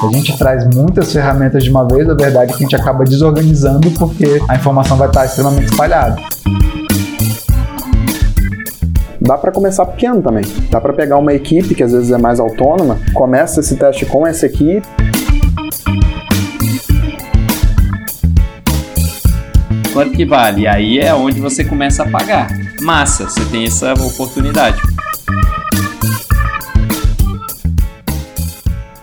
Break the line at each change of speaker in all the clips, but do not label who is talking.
A gente traz muitas ferramentas de uma vez, a verdade é que a gente acaba desorganizando porque a informação vai estar extremamente espalhada.
Dá para começar pequeno também. Dá para pegar uma equipe que às vezes é mais autônoma, começa esse teste com essa equipe.
Quanto que vale? E aí é onde você começa a pagar. Massa, você tem essa oportunidade.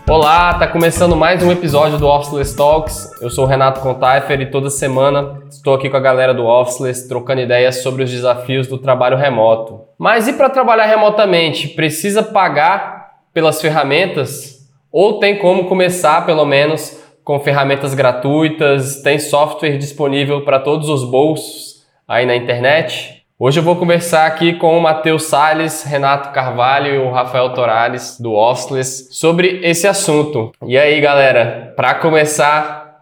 Olá, tá começando mais um episódio do Officeless Talks. Eu sou o Renato Contaifer e toda semana estou aqui com a galera do Officeless trocando ideias sobre os desafios do trabalho remoto. Mas e para trabalhar remotamente, precisa pagar pelas ferramentas ou tem como começar pelo menos com ferramentas gratuitas, tem software disponível para todos os bolsos aí na internet? Hoje eu vou conversar aqui com o Matheus Sales, Renato Carvalho e o Rafael Torales do Officeless sobre esse assunto. E aí, galera, para começar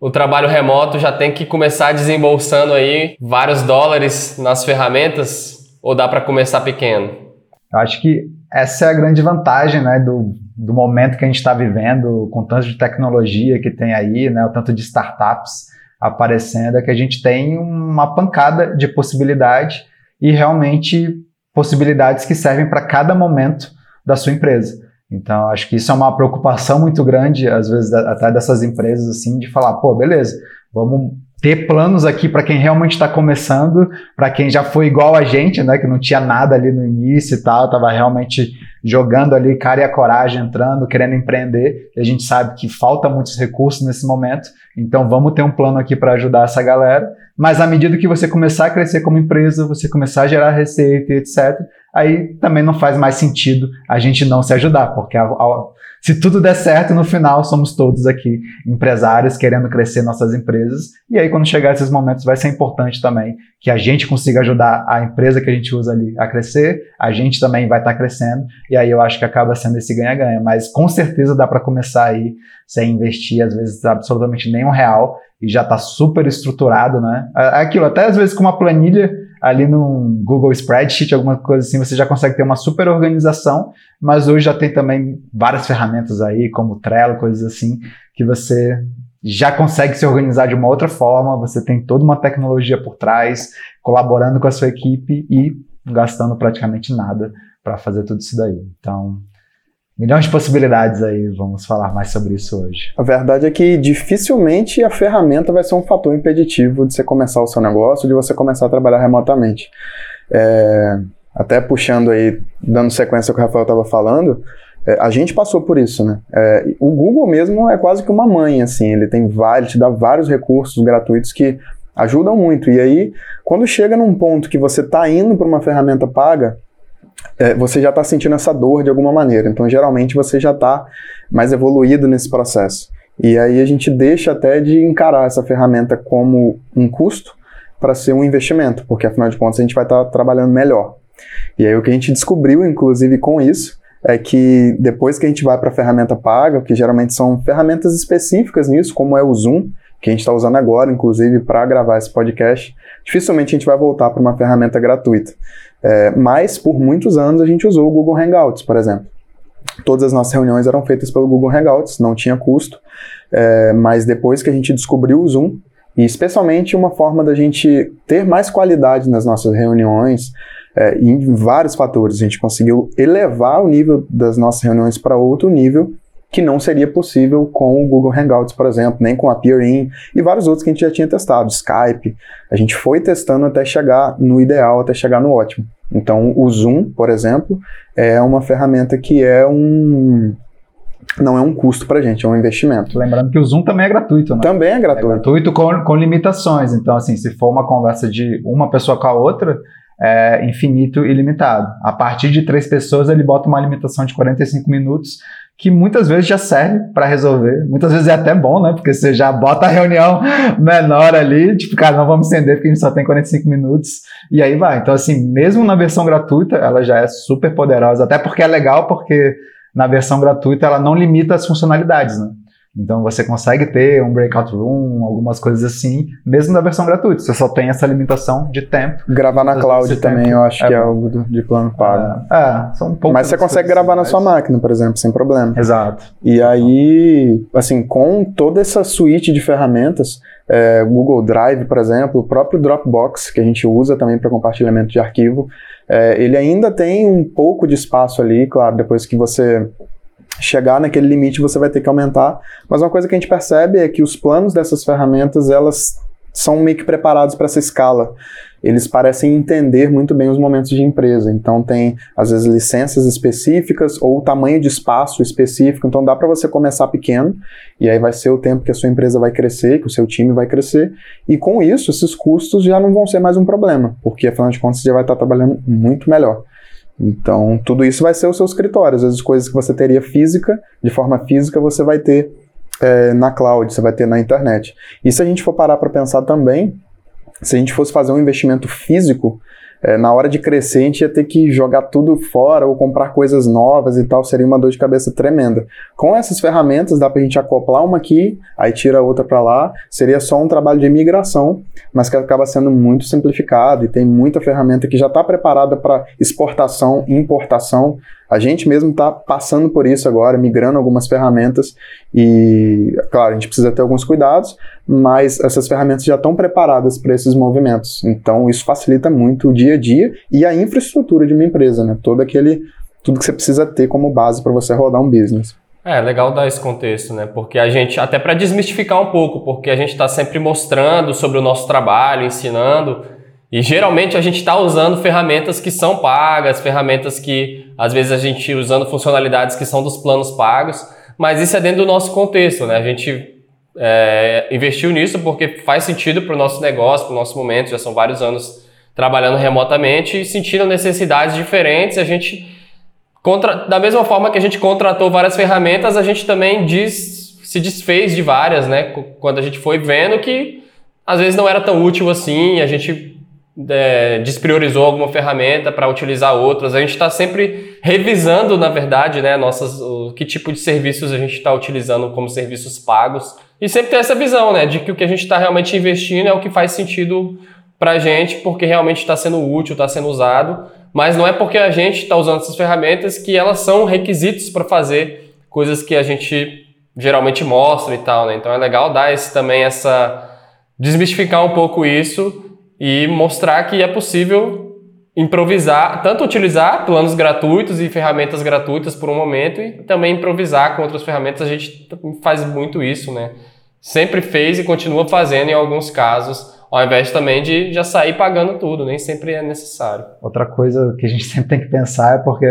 o trabalho remoto já tem que começar desembolsando aí vários dólares nas ferramentas ou dá para começar pequeno?
Eu acho que essa é a grande vantagem né, do, do momento que a gente está vivendo, com tanto de tecnologia que tem aí, né, o tanto de startups aparecendo é que a gente tem uma pancada de possibilidade e realmente possibilidades que servem para cada momento da sua empresa. Então, acho que isso é uma preocupação muito grande, às vezes, até dessas empresas, assim, de falar, pô, beleza, vamos ter planos aqui para quem realmente está começando, para quem já foi igual a gente, né, que não tinha nada ali no início e tal, estava realmente jogando ali cara e a coragem, entrando, querendo empreender. E a gente sabe que falta muitos recursos nesse momento, então vamos ter um plano aqui para ajudar essa galera. Mas à medida que você começar a crescer como empresa, você começar a gerar receita, etc., aí também não faz mais sentido a gente não se ajudar, porque a, a, se tudo der certo, no final somos todos aqui empresários querendo crescer nossas empresas. E aí, quando chegar esses momentos, vai ser importante também que a gente consiga ajudar a empresa que a gente usa ali a crescer, a gente também vai estar tá crescendo, e aí eu acho que acaba sendo esse ganha-ganha. Mas com certeza dá para começar aí sem investir, às vezes, absolutamente nenhum real, e já está super estruturado, né? Aquilo, até às vezes com uma planilha ali no Google Spreadsheet, alguma coisa assim, você já consegue ter uma super organização, mas hoje já tem também várias ferramentas aí, como Trello, coisas assim, que você já consegue se organizar de uma outra forma, você tem toda uma tecnologia por trás, colaborando com a sua equipe e gastando praticamente nada para fazer tudo isso daí. Então, milhões de possibilidades aí, vamos falar mais sobre isso hoje.
A verdade é que dificilmente a ferramenta vai ser um fator impeditivo de você começar o seu negócio, de você começar a trabalhar remotamente. É, até puxando aí, dando sequência ao que o Rafael estava falando, é, a gente passou por isso, né? É, o Google mesmo é quase que uma mãe, assim, ele tem vários, te dá vários recursos gratuitos que ajudam muito. E aí, quando chega num ponto que você está indo para uma ferramenta paga, é, você já está sentindo essa dor de alguma maneira. Então, geralmente, você já está mais evoluído nesse processo. E aí a gente deixa até de encarar essa ferramenta como um custo para ser um investimento, porque afinal de contas a gente vai estar tá trabalhando melhor. E aí o que a gente descobriu, inclusive, com isso, é que depois que a gente vai para a ferramenta paga, que geralmente são ferramentas específicas nisso, como é o Zoom, que a gente está usando agora, inclusive, para gravar esse podcast, dificilmente a gente vai voltar para uma ferramenta gratuita. É, mas, por muitos anos, a gente usou o Google Hangouts, por exemplo. Todas as nossas reuniões eram feitas pelo Google Hangouts, não tinha custo, é, mas depois que a gente descobriu o Zoom, e especialmente uma forma da gente ter mais qualidade nas nossas reuniões, é, em vários fatores, a gente conseguiu elevar o nível das nossas reuniões para outro nível que não seria possível com o Google Hangouts, por exemplo, nem com a Peer-In e vários outros que a gente já tinha testado, Skype. A gente foi testando até chegar no ideal, até chegar no ótimo. Então, o Zoom, por exemplo, é uma ferramenta que é um não é um custo para a gente, é um investimento.
Lembrando que o Zoom também é gratuito, né?
Também é gratuito. É
gratuito com, com limitações. Então, assim, se for uma conversa de uma pessoa com a outra, é infinito e limitado. A partir de três pessoas, ele bota uma limitação de 45 minutos que muitas vezes já serve para resolver. Muitas vezes é até bom, né? Porque você já bota a reunião menor ali, tipo, cara, não vamos estender porque a gente só tem 45 minutos, e aí vai. Então, assim, mesmo na versão gratuita, ela já é super poderosa, até porque é legal, porque na versão gratuita ela não limita as funcionalidades, né? Então você consegue ter um breakout room, algumas coisas assim, mesmo na versão gratuita. Você só tem essa limitação de tempo.
Gravar na cloud também, tempo. eu acho é que é algo de plano pago.
É, é são um pouco.
Mas você consegue gravar na sua máquina, por exemplo, sem problema.
Exato.
E aí, assim, com toda essa suíte de ferramentas, é, Google Drive, por exemplo, o próprio Dropbox, que a gente usa também para compartilhamento de arquivo, é, ele ainda tem um pouco de espaço ali, claro, depois que você chegar naquele limite você vai ter que aumentar, mas uma coisa que a gente percebe é que os planos dessas ferramentas, elas são meio que preparados para essa escala eles parecem entender muito bem os momentos de empresa. Então tem às vezes licenças específicas ou tamanho de espaço específico. Então dá para você começar pequeno e aí vai ser o tempo que a sua empresa vai crescer, que o seu time vai crescer. E com isso, esses custos já não vão ser mais um problema, porque afinal de contas você já vai estar trabalhando muito melhor. Então, tudo isso vai ser o seu escritório. Às vezes, coisas que você teria física, de forma física, você vai ter é, na cloud, você vai ter na internet. E se a gente for parar para pensar também, se a gente fosse fazer um investimento físico, é, na hora de crescer a gente ia ter que jogar tudo fora ou comprar coisas novas e tal, seria uma dor de cabeça tremenda. Com essas ferramentas dá para a gente acoplar uma aqui, aí tira outra para lá, seria só um trabalho de migração, mas que acaba sendo muito simplificado e tem muita ferramenta que já está preparada para exportação e importação. A gente mesmo está passando por isso agora, migrando algumas ferramentas e, claro, a gente precisa ter alguns cuidados, mas essas ferramentas já estão preparadas para esses movimentos. Então, isso facilita muito o dia a dia e a infraestrutura de uma empresa, né? Todo aquele, tudo que você precisa ter como base para você rodar um business.
É, legal dar esse contexto, né? Porque a gente, até para desmistificar um pouco, porque a gente está sempre mostrando sobre o nosso trabalho, ensinando, e geralmente a gente está usando ferramentas que são pagas, ferramentas que às vezes a gente usando funcionalidades que são dos planos pagos, mas isso é dentro do nosso contexto, né? A gente é, investiu nisso porque faz sentido para o nosso negócio, para o nosso momento, já são vários anos trabalhando remotamente e sentindo necessidades diferentes. A gente, contra, da mesma forma que a gente contratou várias ferramentas, a gente também diz, se desfez de várias, né? Quando a gente foi vendo que às vezes não era tão útil assim, a gente é, despriorizou alguma ferramenta para utilizar outras. A gente está sempre revisando, na verdade, né, nossas, o, que tipo de serviços a gente está utilizando como serviços pagos. E sempre ter essa visão né, de que o que a gente está realmente investindo é o que faz sentido para a gente, porque realmente está sendo útil, está sendo usado. Mas não é porque a gente está usando essas ferramentas que elas são requisitos para fazer coisas que a gente geralmente mostra e tal. Né? Então é legal dar esse, também essa. desmistificar um pouco isso e mostrar que é possível improvisar, tanto utilizar planos gratuitos e ferramentas gratuitas por um momento e também improvisar com outras ferramentas. A gente faz muito isso, né? Sempre fez e continua fazendo em alguns casos, ao invés também de já sair pagando tudo, nem sempre é necessário.
Outra coisa que a gente sempre tem que pensar é porque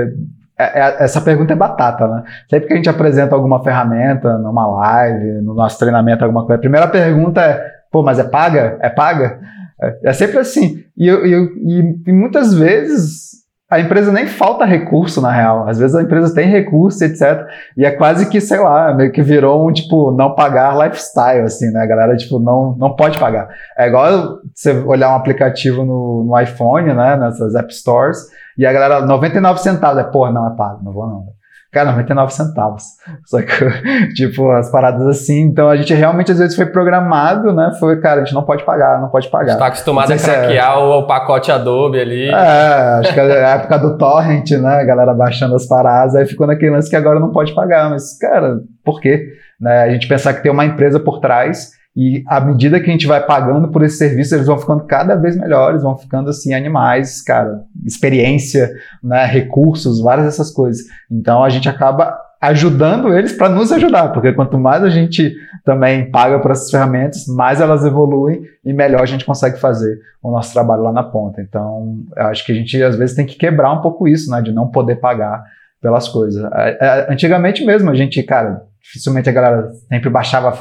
é, é, essa pergunta é batata, né? Sempre que a gente apresenta alguma ferramenta numa live, no nosso treinamento, alguma coisa, a primeira pergunta é: pô, mas é paga? É paga? É, é sempre assim. E, e, e, muitas vezes a empresa nem falta recurso, na real. Às vezes a empresa tem recurso, etc. E é quase que, sei lá, meio que virou um, tipo, não pagar lifestyle, assim, né? A galera, tipo, não, não pode pagar. É igual você olhar um aplicativo no, no iPhone, né? Nessas App Stores, e a galera, 99 centavos. É, porra, não é pago, não vou não. Cara, 99 centavos. Só que, tipo, as paradas assim. Então a gente realmente às vezes foi programado, né? Foi, cara, a gente não pode pagar, não pode pagar.
Está acostumado a craquear é... o, pacote Adobe ali.
É, acho que é a época do Torrent, né? A galera baixando as paradas, aí ficou naquele lance que agora não pode pagar. Mas, cara, por quê? Né? A gente pensar que tem uma empresa por trás e à medida que a gente vai pagando por esse serviço, eles vão ficando cada vez melhores, vão ficando assim animais, cara, experiência, né, recursos, várias dessas coisas. Então a gente acaba ajudando eles para nos ajudar, porque quanto mais a gente também paga por essas ferramentas, mais elas evoluem e melhor a gente consegue fazer o nosso trabalho lá na ponta. Então, eu acho que a gente às vezes tem que quebrar um pouco isso, né, de não poder pagar pelas coisas. É, é, antigamente mesmo, a gente, cara, dificilmente a galera sempre baixava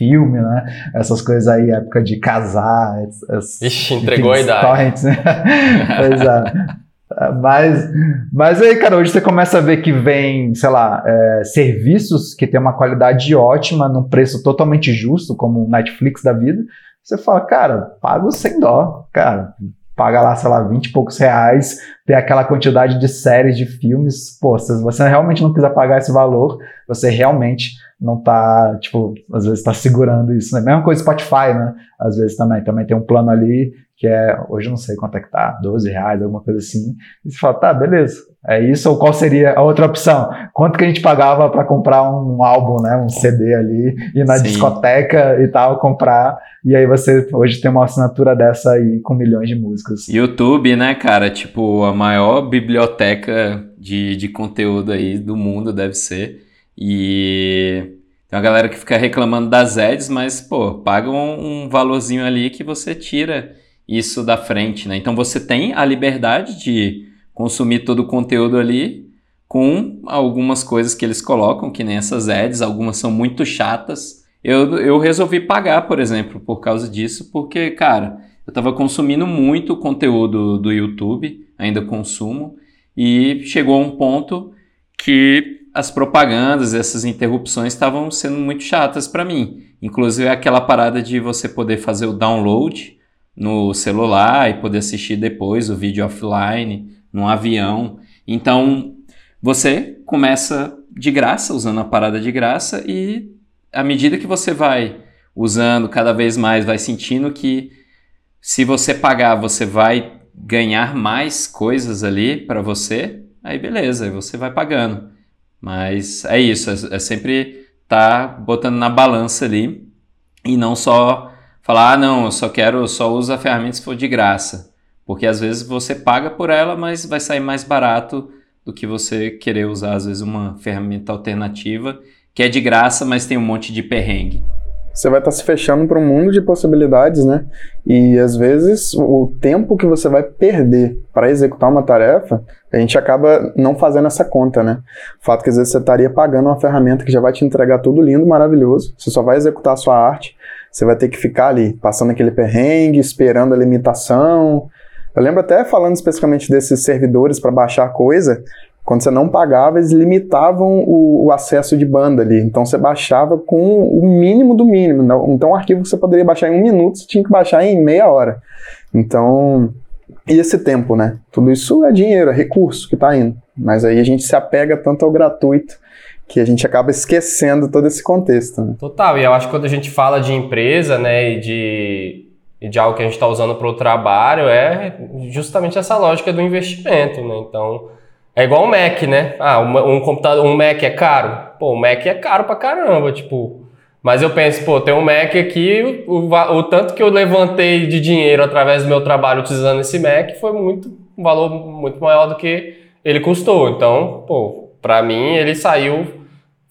filme, né? Essas coisas aí, época de casar.
As, Ixi, entregou a idade. Torrents, né?
pois é. Mas, mas aí, cara, hoje você começa a ver que vem, sei lá, é, serviços que tem uma qualidade ótima, num preço totalmente justo, como o Netflix da vida. Você fala, cara, pago sem dó, cara, paga lá, sei lá, 20 e poucos reais, ter aquela quantidade de séries, de filmes. Pô, se você realmente não quiser pagar esse valor, você realmente não tá, tipo, às vezes tá segurando isso. Né? Mesma coisa Spotify, né? Às vezes também. Também tem um plano ali que é, hoje eu não sei quanto é que tá, 12 reais, alguma coisa assim. E você fala, tá, beleza, é isso, ou qual seria a outra opção? Quanto que a gente pagava para comprar um álbum, né, um CD ali, ir na Sim. discoteca e tal, comprar, e aí você hoje tem uma assinatura dessa aí com milhões de músicas.
YouTube, né, cara, tipo, a maior biblioteca de, de conteúdo aí do mundo deve ser, e... Tem uma galera que fica reclamando das ads, mas, pô, paga um, um valorzinho ali que você tira isso da frente, né? Então você tem a liberdade de consumir todo o conteúdo ali com algumas coisas que eles colocam, que nem essas ads, algumas são muito chatas. Eu, eu resolvi pagar, por exemplo, por causa disso, porque, cara, eu estava consumindo muito conteúdo do YouTube, ainda consumo, e chegou um ponto que as propagandas, essas interrupções estavam sendo muito chatas para mim. Inclusive aquela parada de você poder fazer o download no celular e poder assistir depois o vídeo offline, no avião. Então, você começa de graça, usando a parada de graça, e à medida que você vai usando cada vez mais, vai sentindo que se você pagar, você vai ganhar mais coisas ali para você, aí beleza, aí você vai pagando. Mas é isso, é, é sempre tá botando na balança ali e não só falar, ah, não, eu só quero, só uso a ferramenta se for de graça. Porque às vezes você paga por ela, mas vai sair mais barato do que você querer usar, às vezes, uma ferramenta alternativa que é de graça, mas tem um monte de perrengue.
Você vai estar tá se fechando para um mundo de possibilidades, né? E às vezes o tempo que você vai perder para executar uma tarefa, a gente acaba não fazendo essa conta, né? O fato que às vezes você estaria pagando uma ferramenta que já vai te entregar tudo lindo, maravilhoso, você só vai executar a sua arte, você vai ter que ficar ali, passando aquele perrengue, esperando a limitação. Eu lembro até falando especificamente desses servidores para baixar coisa, quando você não pagava, eles limitavam o, o, acesso de banda ali. Então você baixava com o mínimo do mínimo. Então, um arquivo que você poderia baixar em um minuto, você tinha que baixar em meia hora. Então, e esse tempo, né? Tudo isso é dinheiro, é recurso que está indo. Mas aí a gente se apega tanto ao gratuito que a gente acaba esquecendo todo esse contexto. Né?
Total, e eu acho que quando a gente fala de empresa, né, e de, e de algo que a gente está usando para o trabalho, é justamente essa lógica do investimento, né? Então, é igual um Mac, né? Ah, um, um computador, um Mac é caro? Pô, o Mac é caro pra caramba, tipo... Mas eu penso, pô, tem um Mac aqui, o, o, o tanto que eu levantei de dinheiro através do meu trabalho utilizando esse Mac foi muito, um valor muito maior do que ele custou. Então, pô, para mim ele saiu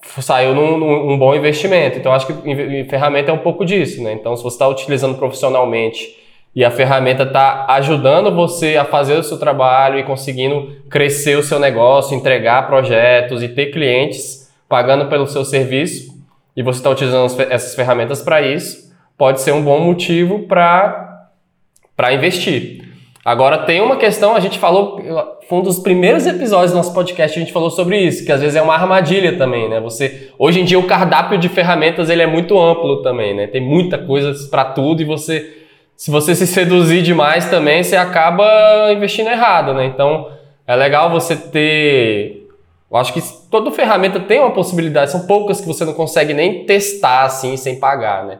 saiu num, num, um bom investimento. Então, acho que ferramenta é um pouco disso, né? Então, se você está utilizando profissionalmente e a ferramenta está ajudando você a fazer o seu trabalho e conseguindo crescer o seu negócio, entregar projetos e ter clientes pagando pelo seu serviço, e você está utilizando essas ferramentas para isso, pode ser um bom motivo para investir. Agora tem uma questão, a gente falou, foi um dos primeiros episódios do nosso podcast, a gente falou sobre isso, que às vezes é uma armadilha também, né? Você, hoje em dia o cardápio de ferramentas ele é muito amplo também, né? Tem muita coisa para tudo e você, se você se seduzir demais também, você acaba investindo errado, né? Então é legal você ter, eu acho que toda ferramenta tem uma possibilidade, são poucas que você não consegue nem testar assim sem pagar, né?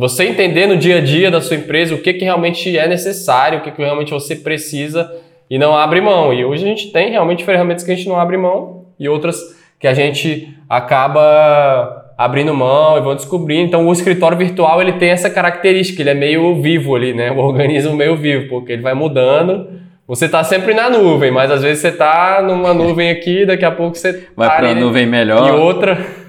Você entender no dia a dia da sua empresa o que, que realmente é necessário, o que, que realmente você precisa e não abre mão. E hoje a gente tem realmente ferramentas que a gente não abre mão e outras que a gente acaba abrindo mão e vão descobrir. Então o escritório virtual ele tem essa característica, ele é meio vivo ali, né? O organismo meio vivo, porque ele vai mudando. Você está sempre na nuvem, mas às vezes você está numa nuvem aqui, daqui a pouco você
vai tá para a nuvem melhor
e outra.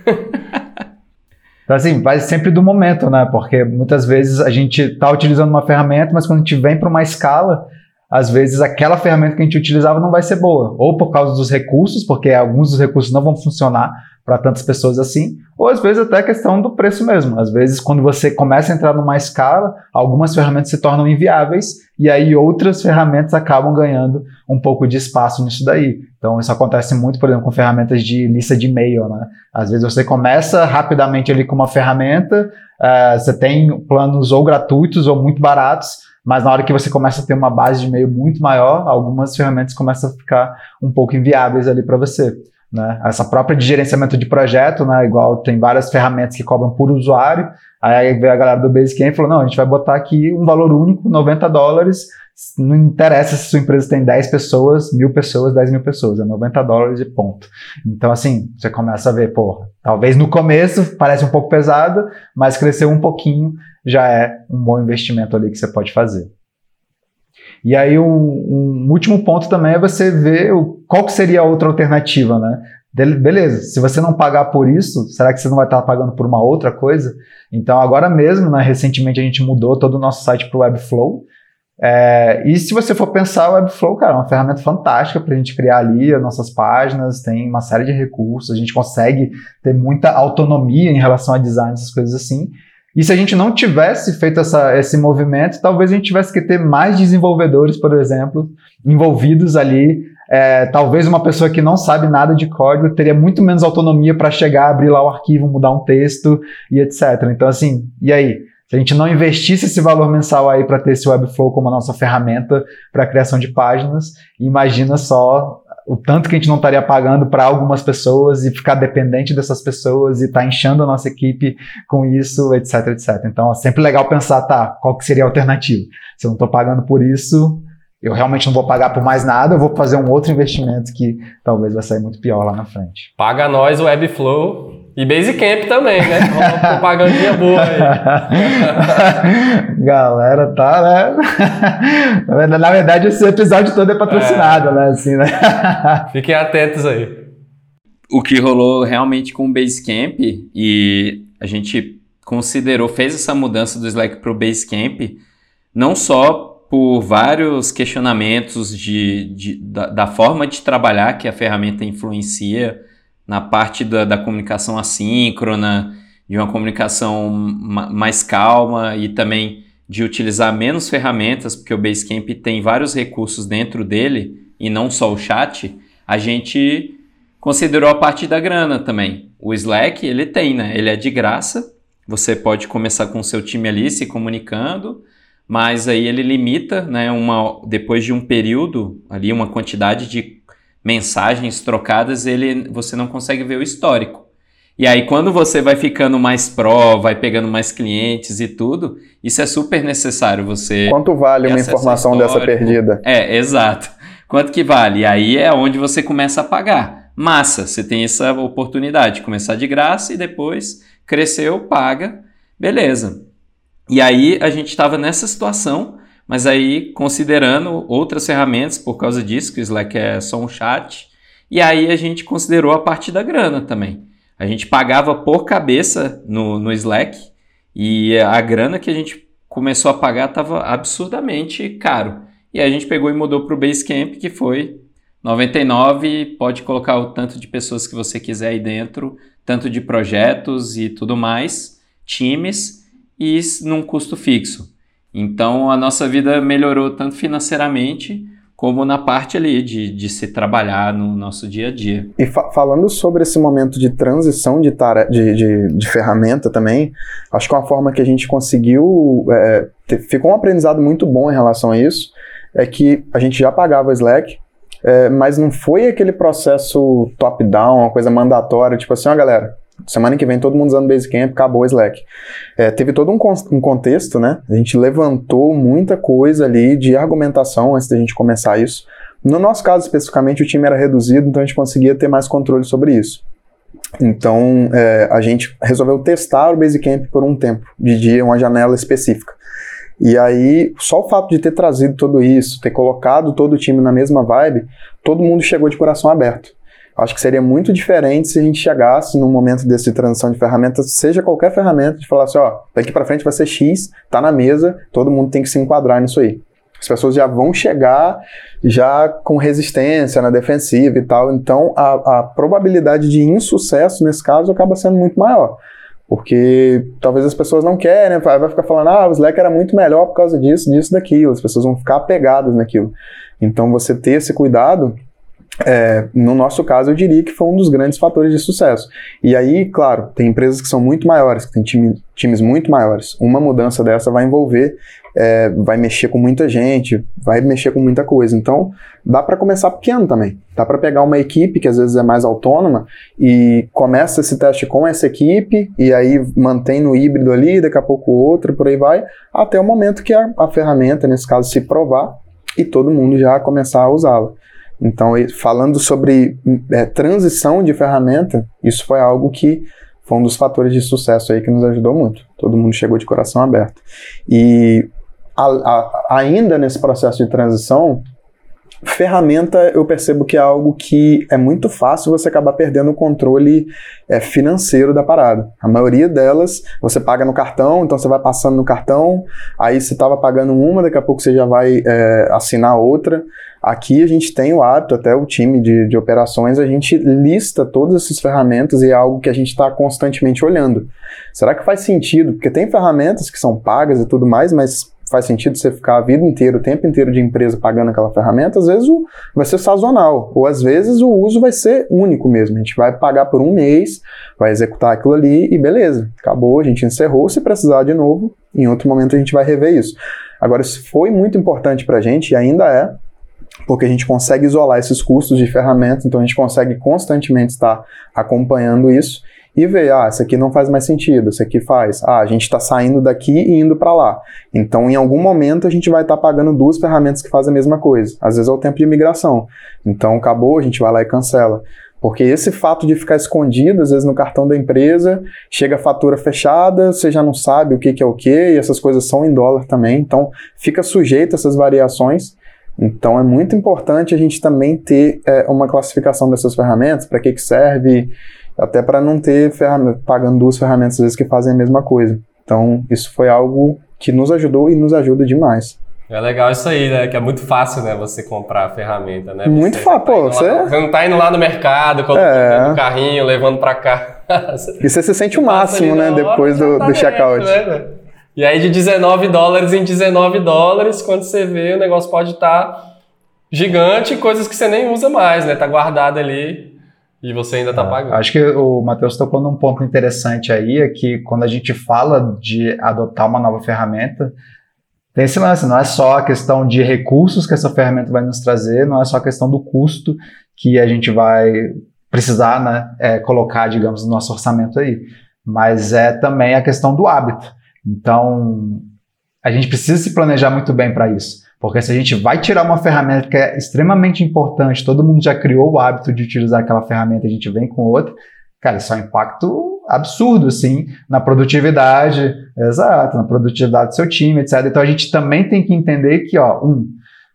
Então, assim, vai sempre do momento, né? Porque muitas vezes a gente está utilizando uma ferramenta, mas quando a gente vem para uma escala, às vezes aquela ferramenta que a gente utilizava não vai ser boa. Ou por causa dos recursos, porque alguns dos recursos não vão funcionar para tantas pessoas assim, ou às vezes até a questão do preço mesmo. Às vezes, quando você começa a entrar numa escala, algumas ferramentas se tornam inviáveis e aí outras ferramentas acabam ganhando um pouco de espaço nisso daí. Então, isso acontece muito, por exemplo, com ferramentas de lista de e-mail. Né? Às vezes você começa rapidamente ali com uma ferramenta, uh, você tem planos ou gratuitos ou muito baratos, mas na hora que você começa a ter uma base de e-mail muito maior, algumas ferramentas começam a ficar um pouco inviáveis ali para você. Né? Essa própria de gerenciamento de projeto, né? igual tem várias ferramentas que cobram por usuário, aí veio a galera do Basecamp e falou, não, a gente vai botar aqui um valor único, 90 dólares, não interessa se sua empresa tem 10 pessoas, mil pessoas, 10 mil pessoas, é 90 dólares e ponto. Então, assim, você começa a ver, porra, talvez no começo parece um pouco pesado, mas cresceu um pouquinho já é um bom investimento ali que você pode fazer. E aí, um, um último ponto também é você ver o, qual que seria a outra alternativa, né? Beleza, se você não pagar por isso, será que você não vai estar pagando por uma outra coisa? Então, agora mesmo, né, recentemente a gente mudou todo o nosso site para o Webflow. É, e se você for pensar, o Webflow, cara, é uma ferramenta fantástica para a gente criar ali as nossas páginas, tem uma série de recursos, a gente consegue ter muita autonomia em relação a design, essas coisas assim. E se a gente não tivesse feito essa, esse movimento, talvez a gente tivesse que ter mais desenvolvedores, por exemplo, envolvidos ali. É, talvez uma pessoa que não sabe nada de código teria muito menos autonomia para chegar, abrir lá o arquivo, mudar um texto e etc. Então, assim, e aí? Se a gente não investisse esse valor mensal aí para ter esse Webflow como a nossa ferramenta para criação de páginas, imagina só o tanto que a gente não estaria pagando para algumas pessoas e ficar dependente dessas pessoas e estar tá enchendo a nossa equipe com isso, etc, etc. Então é sempre legal pensar, tá, qual que seria a alternativa? Se eu não estou pagando por isso, eu realmente não vou pagar por mais nada, eu vou fazer um outro investimento que talvez vai sair muito pior lá na frente.
Paga nós o Webflow e Basecamp também, né? Uma propagandinha boa aí.
Galera, tá, né? Na verdade, esse episódio todo é patrocinado, é. né? Assim, né?
Fiquem atentos aí.
O que rolou realmente com o Basecamp e a gente considerou, fez essa mudança do Slack para o Basecamp, não só por vários questionamentos de, de da, da forma de trabalhar que a ferramenta influencia na parte da, da comunicação assíncrona, de uma comunicação mais calma e também de utilizar menos ferramentas, porque o Basecamp tem vários recursos dentro dele e não só o chat, a gente considerou a parte da grana também. O Slack, ele tem, né? Ele é de graça. Você pode começar com o seu time ali se comunicando, mas aí ele limita, né, uma depois de um período ali uma quantidade de mensagens trocadas, ele você não consegue ver o histórico. E aí, quando você vai ficando mais pró, vai pegando mais clientes e tudo, isso é super necessário. Você.
Quanto vale uma informação dessa perdida?
É, exato. Quanto que vale? E aí é onde você começa a pagar. Massa, você tem essa oportunidade de começar de graça e depois cresceu, paga, beleza. E aí a gente estava nessa situação mas aí, considerando outras ferramentas, por causa disso, que o Slack é só um chat, e aí a gente considerou a parte da grana também. A gente pagava por cabeça no, no Slack, e a grana que a gente começou a pagar estava absurdamente caro. E aí a gente pegou e mudou para o Basecamp, que foi 99, pode colocar o tanto de pessoas que você quiser aí dentro, tanto de projetos e tudo mais, times, e num custo fixo. Então a nossa vida melhorou tanto financeiramente como na parte ali de, de se trabalhar no nosso dia a dia.
E fa falando sobre esse momento de transição de, de, de, de, ferramenta também, acho que uma forma que a gente conseguiu, é, ter, ficou um aprendizado muito bom em relação a isso, é que a gente já pagava o Slack, é, mas não foi aquele processo top-down, uma coisa mandatória, tipo assim, ó galera, Semana que vem todo mundo usando Basecamp, acabou o Slack. É, teve todo um, um, contexto, né? A gente levantou muita coisa ali de argumentação antes da gente começar isso. No nosso caso, especificamente, o time era reduzido, então a gente conseguia ter mais controle sobre isso. Então, é, a gente resolveu testar o Basecamp por um tempo, de dia, uma janela específica. E aí, só o fato de ter trazido tudo isso, ter colocado todo o time na mesma vibe, todo mundo chegou de coração aberto. Acho que seria muito diferente se a gente chegasse num momento desse de transição de ferramentas, seja qualquer ferramenta, de falar assim, ó, daqui para frente vai ser X, tá na mesa, todo mundo tem que se enquadrar nisso aí. As pessoas já vão chegar já com resistência na defensiva e tal, então a, a probabilidade de insucesso nesse caso acaba sendo muito maior. Porque talvez as pessoas não querem, vai ficar falando, ah, o Slack era muito melhor por causa disso, disso, daquilo. As pessoas vão ficar apegadas naquilo. Então você ter esse cuidado é, no nosso caso, eu diria que foi um dos grandes fatores de sucesso. E aí, claro, tem empresas que são muito maiores, que têm time, times muito maiores. Uma mudança dessa vai envolver é, vai mexer com muita gente, vai mexer com muita coisa. Então, dá para começar pequeno também. Dá para pegar uma equipe que às vezes é mais autônoma e começa esse teste com essa equipe e aí mantém no híbrido ali, daqui a pouco outro, por aí vai, até o momento que a, a ferramenta, nesse caso, se provar e todo mundo já começar a usá-la. Então, falando sobre é, transição de ferramenta, isso foi algo que foi um dos fatores de sucesso aí que nos ajudou muito. Todo mundo chegou de coração aberto. E a, a, ainda nesse processo de transição, ferramenta eu percebo que é algo que é muito fácil você acabar perdendo o controle é, financeiro da parada. A maioria delas você paga no cartão, então você vai passando no cartão, aí você estava pagando uma, daqui a pouco você já vai é, assinar outra. Aqui a gente tem o hábito, até o time de, de operações, a gente lista todas essas ferramentas e é algo que a gente está constantemente olhando. Será que faz sentido? Porque tem ferramentas que são pagas e tudo mais, mas faz sentido você ficar a vida inteira, o tempo inteiro de empresa pagando aquela ferramenta, às vezes o, vai ser sazonal, ou às vezes o uso vai ser único mesmo. A gente vai pagar por um mês, vai executar aquilo ali e beleza, acabou, a gente encerrou. Se precisar de novo, em outro momento a gente vai rever isso. Agora, isso foi muito importante para a gente e ainda é, porque a gente consegue isolar esses custos de ferramentas, então a gente consegue constantemente estar acompanhando isso e ver, ah, isso aqui não faz mais sentido, isso aqui faz. Ah, a gente está saindo daqui e indo para lá. Então, em algum momento, a gente vai estar tá pagando duas ferramentas que fazem a mesma coisa. Às vezes é o tempo de migração. Então, acabou, a gente vai lá e cancela. Porque esse fato de ficar escondido, às vezes no cartão da empresa, chega a fatura fechada, você já não sabe o que, que é o que, e essas coisas são em dólar também, então fica sujeito a essas variações. Então é muito importante a gente também ter é, uma classificação dessas ferramentas, para que, que serve, até para não ter pagando duas ferramentas às vezes que fazem a mesma coisa. Então, isso foi algo que nos ajudou e nos ajuda demais.
É legal isso aí, né? Que é muito fácil, né? Você comprar a ferramenta, né?
Muito fácil, tá pô. Você...
Lá, você não tá indo lá no mercado, colocando é. no carrinho, levando para cá.
e você se sente o máximo, né? Depois do, tá do checkout. Né?
E aí de 19 dólares em 19 dólares, quando você vê, o negócio pode estar tá gigante, coisas que você nem usa mais, né? Tá guardado ali e você ainda está é, pagando.
Acho que o Matheus tocou num ponto interessante aí, é que quando a gente fala de adotar uma nova ferramenta, tem esse lance, não é só a questão de recursos que essa ferramenta vai nos trazer, não é só a questão do custo que a gente vai precisar né, é, colocar, digamos, no nosso orçamento aí, mas é também a questão do hábito. Então, a gente precisa se planejar muito bem para isso. Porque se a gente vai tirar uma ferramenta que é extremamente importante, todo mundo já criou o hábito de utilizar aquela ferramenta, a gente vem com outra, cara, isso é um impacto absurdo, assim, na produtividade, exato, na produtividade do seu time, etc. Então a gente também tem que entender que, ó, um,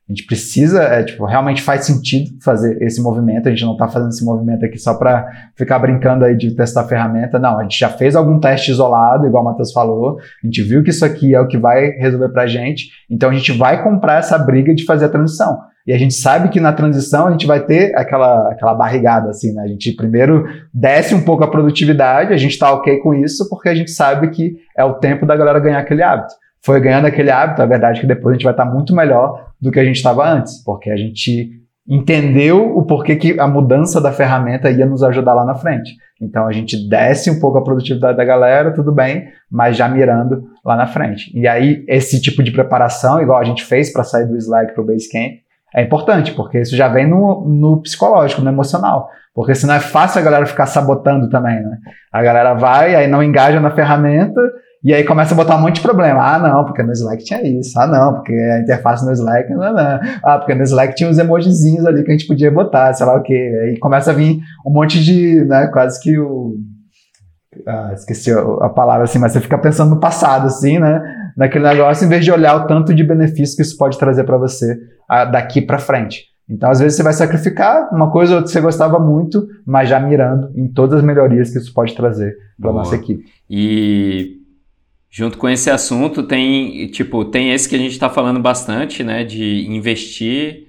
a gente precisa, é, tipo, realmente faz sentido fazer esse movimento. A gente não está fazendo esse movimento aqui só para ficar brincando aí de testar ferramenta. Não, a gente já fez algum teste isolado, igual o Matheus falou. A gente viu que isso aqui é o que vai resolver para a gente. Então a gente vai comprar essa briga de fazer a transição. E a gente sabe que na transição a gente vai ter aquela, aquela barrigada, assim, né? A gente primeiro desce um pouco a produtividade, a gente está ok com isso, porque a gente sabe que é o tempo da galera ganhar aquele hábito foi ganhando aquele hábito, a verdade é que depois a gente vai estar muito melhor do que a gente estava antes, porque a gente entendeu o porquê que a mudança da ferramenta ia nos ajudar lá na frente. Então a gente desce um pouco a produtividade da galera, tudo bem, mas já mirando lá na frente. E aí esse tipo de preparação, igual a gente fez para sair do Slack para o Basecamp, é importante, porque isso já vem no, no psicológico, no emocional. Porque senão é fácil a galera ficar sabotando também, né? A galera vai, aí não engaja na ferramenta, e aí começa a botar um monte de problema. Ah, não, porque no Slack tinha isso. Ah, não, porque a interface no Slack. Não, não. Ah, porque no Slack tinha uns emojizinhos ali que a gente podia botar, sei lá o quê. Aí começa a vir um monte de, né, quase que o. Ah, esqueci a palavra assim, mas você fica pensando no passado, assim, né? Naquele negócio, em vez de olhar o tanto de benefício que isso pode trazer para você ah, daqui para frente. Então, às vezes, você vai sacrificar uma coisa que você gostava muito, mas já mirando em todas as melhorias que isso pode trazer para nossa equipe.
E Junto com esse assunto tem, tipo, tem esse que a gente está falando bastante, né, de investir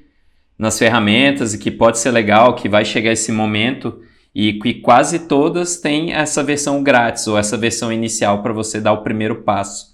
nas ferramentas e que pode ser legal, que vai chegar esse momento e que quase todas têm essa versão grátis ou essa versão inicial para você dar o primeiro passo.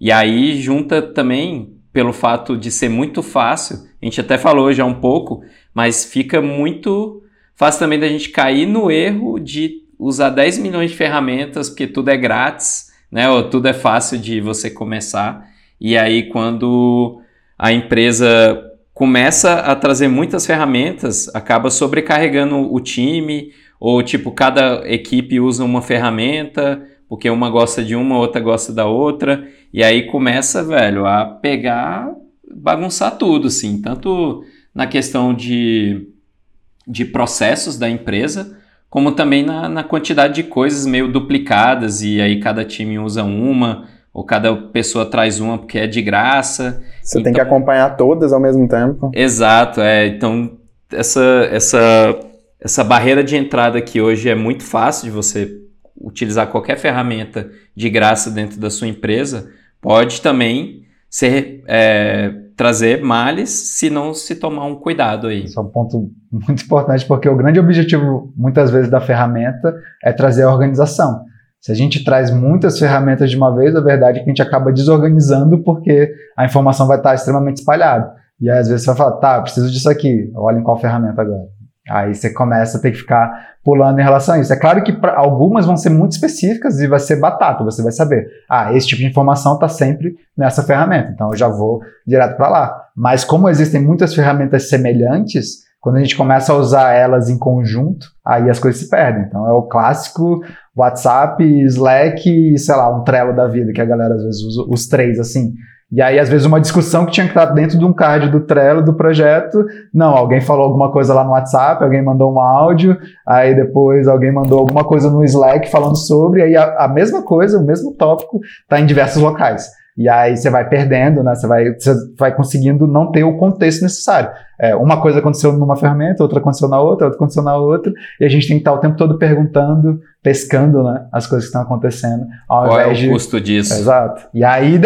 E aí junta também pelo fato de ser muito fácil, a gente até falou já um pouco, mas fica muito fácil também da gente cair no erro de usar 10 milhões de ferramentas porque tudo é grátis né? Ou tudo é fácil de você começar. E aí, quando a empresa começa a trazer muitas ferramentas, acaba sobrecarregando o time, ou tipo, cada equipe usa uma ferramenta, porque uma gosta de uma, outra gosta da outra, e aí começa, velho, a pegar, bagunçar tudo, assim, tanto na questão de, de processos da empresa, como também na, na quantidade de coisas meio duplicadas, e aí cada time usa uma, ou cada pessoa traz uma porque é de graça.
Você então, tem que então acompanhar todas ao mesmo tempo.
Exato, é. Então, essa, essa, essa barreira de entrada aqui hoje é muito fácil de você utilizar qualquer ferramenta de graça dentro da sua empresa, pode também ser, é, trazer males se não se tomar um cuidado aí.
Isso é um ponto muito importante, porque o grande objetivo, muitas vezes, da ferramenta é trazer a organização. Se a gente traz muitas ferramentas de uma vez, a verdade é que a gente acaba desorganizando porque a informação vai estar extremamente espalhada. E aí, às vezes, você vai falar, tá, preciso disso aqui, olha em qual ferramenta agora. Aí você começa a ter que ficar pulando em relação a isso. É claro que algumas vão ser muito específicas e vai ser batata, você vai saber. Ah, esse tipo de informação está sempre nessa ferramenta, então eu já vou direto para lá. Mas como existem muitas ferramentas semelhantes, quando a gente começa a usar elas em conjunto, aí as coisas se perdem. Então é o clássico WhatsApp, Slack e, sei lá, um Trello da vida, que a galera às vezes usa os três assim. E aí, às vezes, uma discussão que tinha que estar dentro de um card do Trello, do projeto. Não, alguém falou alguma coisa lá no WhatsApp, alguém mandou um áudio, aí depois alguém mandou alguma coisa no Slack falando sobre, aí a, a mesma coisa, o mesmo tópico, está em diversos locais. E aí você vai perdendo, né? Você vai, você vai conseguindo não ter o contexto necessário. É, uma coisa aconteceu numa ferramenta, outra aconteceu na outra, outra aconteceu na outra, e a gente tem que estar o tempo todo perguntando, pescando, né? As coisas que estão acontecendo.
Ao Qual é o de... custo disso?
Exato. E aí.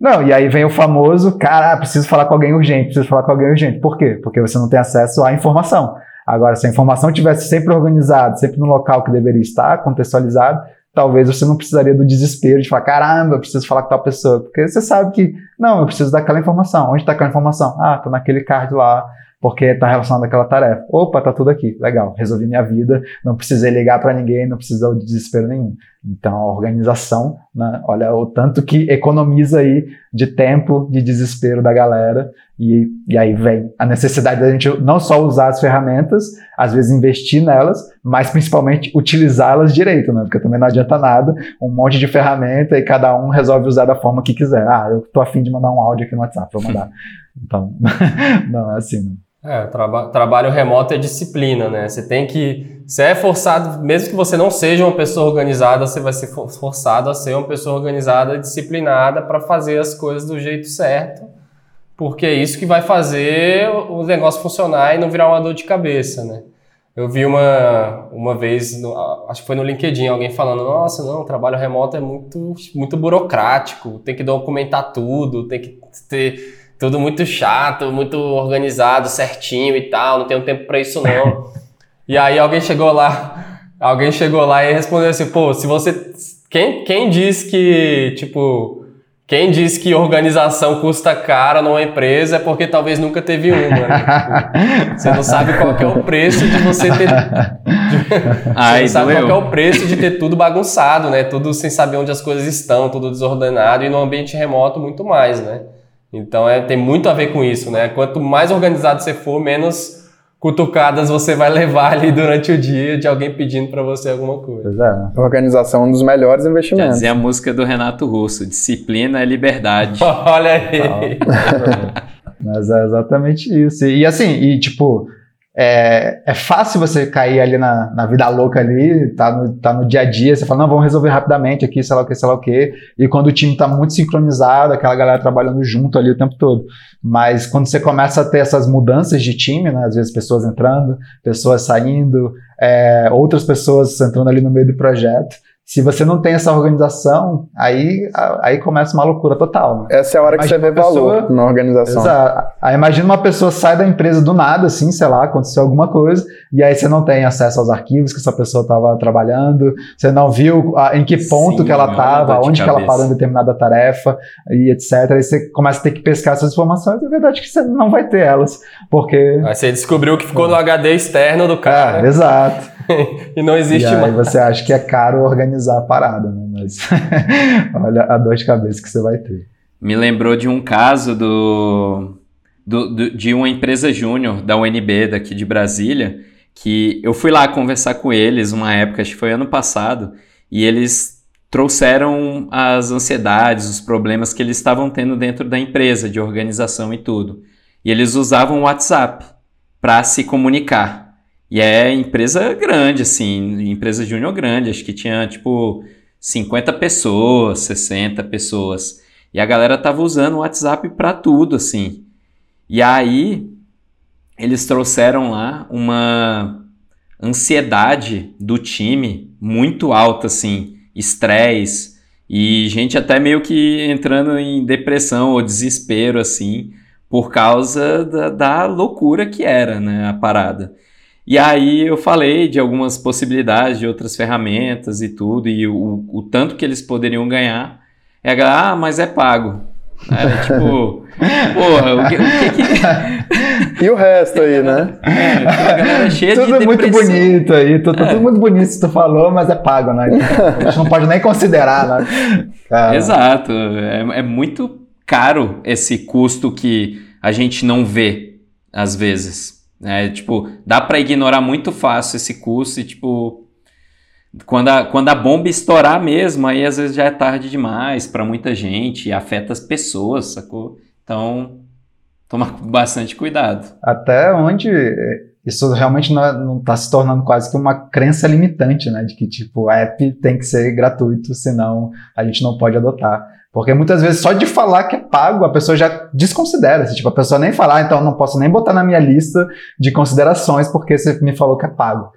Não, e aí vem o famoso, cara, preciso falar com alguém urgente, preciso falar com alguém urgente. Por quê? Porque você não tem acesso à informação. Agora, se a informação tivesse sempre organizada, sempre no local que deveria estar, contextualizado, talvez você não precisaria do desespero de falar, caramba, eu preciso falar com tal pessoa. Porque você sabe que, não, eu preciso daquela informação. Onde está aquela informação? Ah, está naquele card lá, porque está relacionado àquela tarefa. Opa, tá tudo aqui. Legal, resolvi minha vida, não precisei ligar para ninguém, não precisou de desespero nenhum. Então, a organização, né, olha o tanto que economiza aí de tempo, de desespero da galera, e, e aí vem a necessidade da gente não só usar as ferramentas, às vezes investir nelas, mas principalmente utilizá-las direito, né? Porque também não adianta nada, um monte de ferramenta e cada um resolve usar da forma que quiser. Ah, eu tô afim de mandar um áudio aqui no WhatsApp, vou mandar. Então, não é assim, né?
É, traba trabalho remoto é disciplina, né? Você tem que. Você é forçado, mesmo que você não seja uma pessoa organizada, você vai ser forçado a ser uma pessoa organizada, disciplinada para fazer as coisas do jeito certo, porque é isso que vai fazer o negócio funcionar e não virar uma dor de cabeça, né? Eu vi uma, uma vez, acho que foi no LinkedIn, alguém falando: Nossa, não, trabalho remoto é muito, muito burocrático, tem que documentar tudo, tem que ter tudo muito chato, muito organizado, certinho e tal, não tenho tempo para isso não. e aí alguém chegou lá, alguém chegou lá e respondeu assim, pô, se você quem quem diz que, tipo, quem diz que organização custa caro numa empresa é porque talvez nunca teve uma, né? tipo, você não sabe qual é o preço de você ter Ai, você não sabe qual é o preço de ter tudo bagunçado, né? Tudo sem saber onde as coisas estão, tudo desordenado e no ambiente remoto muito mais, né? Então é, tem muito a ver com isso, né? Quanto mais organizado você for, menos cutucadas você vai levar ali durante o dia de alguém pedindo para você alguma coisa.
Pois é. Organização é um dos melhores investimentos. Já
dizia a música do Renato Russo, disciplina é liberdade.
Olha aí.
Mas é exatamente isso. E assim, e tipo, é, é fácil você cair ali na, na vida louca ali, tá no, tá no dia a dia, você fala, não, vamos resolver rapidamente aqui, sei lá o que, sei lá o que. E quando o time tá muito sincronizado, aquela galera trabalhando junto ali o tempo todo. Mas quando você começa a ter essas mudanças de time, né, às vezes pessoas entrando, pessoas saindo, é, outras pessoas entrando ali no meio do projeto, se você não tem essa organização, aí, aí começa uma loucura total.
Né? Essa é a hora imagina que você vê pessoa, valor na organização.
Exato. Aí imagina uma pessoa sai da empresa do nada, assim, sei lá, aconteceu alguma coisa, e aí você não tem acesso aos arquivos que essa pessoa estava trabalhando, você não viu a, em que ponto Sim, que ela estava, onde que ela parou em determinada tarefa, e etc. Aí você começa a ter que pescar essas informações, é verdade que você não vai ter elas, porque...
Aí você descobriu que ficou no HD externo do cara.
É, exato.
e não existe e
aí mais. você acha que é caro organizar a parada, né? Mas olha a dor de cabeça que você vai ter.
me lembrou de um caso do, do, do de uma empresa júnior da UNB daqui de Brasília, que eu fui lá conversar com eles uma época, acho que foi ano passado, e eles trouxeram as ansiedades, os problemas que eles estavam tendo dentro da empresa, de organização e tudo. E eles usavam o WhatsApp para se comunicar. E é empresa grande, assim, empresa júnior grande, acho que tinha tipo 50 pessoas, 60 pessoas. E a galera tava usando o WhatsApp para tudo, assim. E aí eles trouxeram lá uma ansiedade do time muito alta, assim, estresse e gente até meio que entrando em depressão ou desespero, assim, por causa da, da loucura que era, né, a parada. E aí eu falei de algumas possibilidades de outras ferramentas e tudo, e o, o tanto que eles poderiam ganhar. É ah, mas é pago. Era tipo, porra, o que, o que,
que... E o resto aí, né?
É, a galera cheia tudo de muito bonito aí, tudo, é. tudo muito bonito que tu falou, mas é pago, né? A gente não pode nem considerar, né?
Cara. Exato, é, é muito caro esse custo que a gente não vê às vezes. É, tipo, dá para ignorar muito fácil esse custo e, tipo, quando a, quando a bomba estourar mesmo, aí às vezes já é tarde demais para muita gente afeta as pessoas, sacou? Então, tomar bastante cuidado.
Até onde isso realmente não está se tornando quase que uma crença limitante, né? De que, tipo, app tem que ser gratuito, senão a gente não pode adotar. Porque muitas vezes só de falar que é pago, a pessoa já desconsidera. Tipo, a pessoa nem falar, ah, então não posso nem botar na minha lista de considerações porque você me falou que é pago.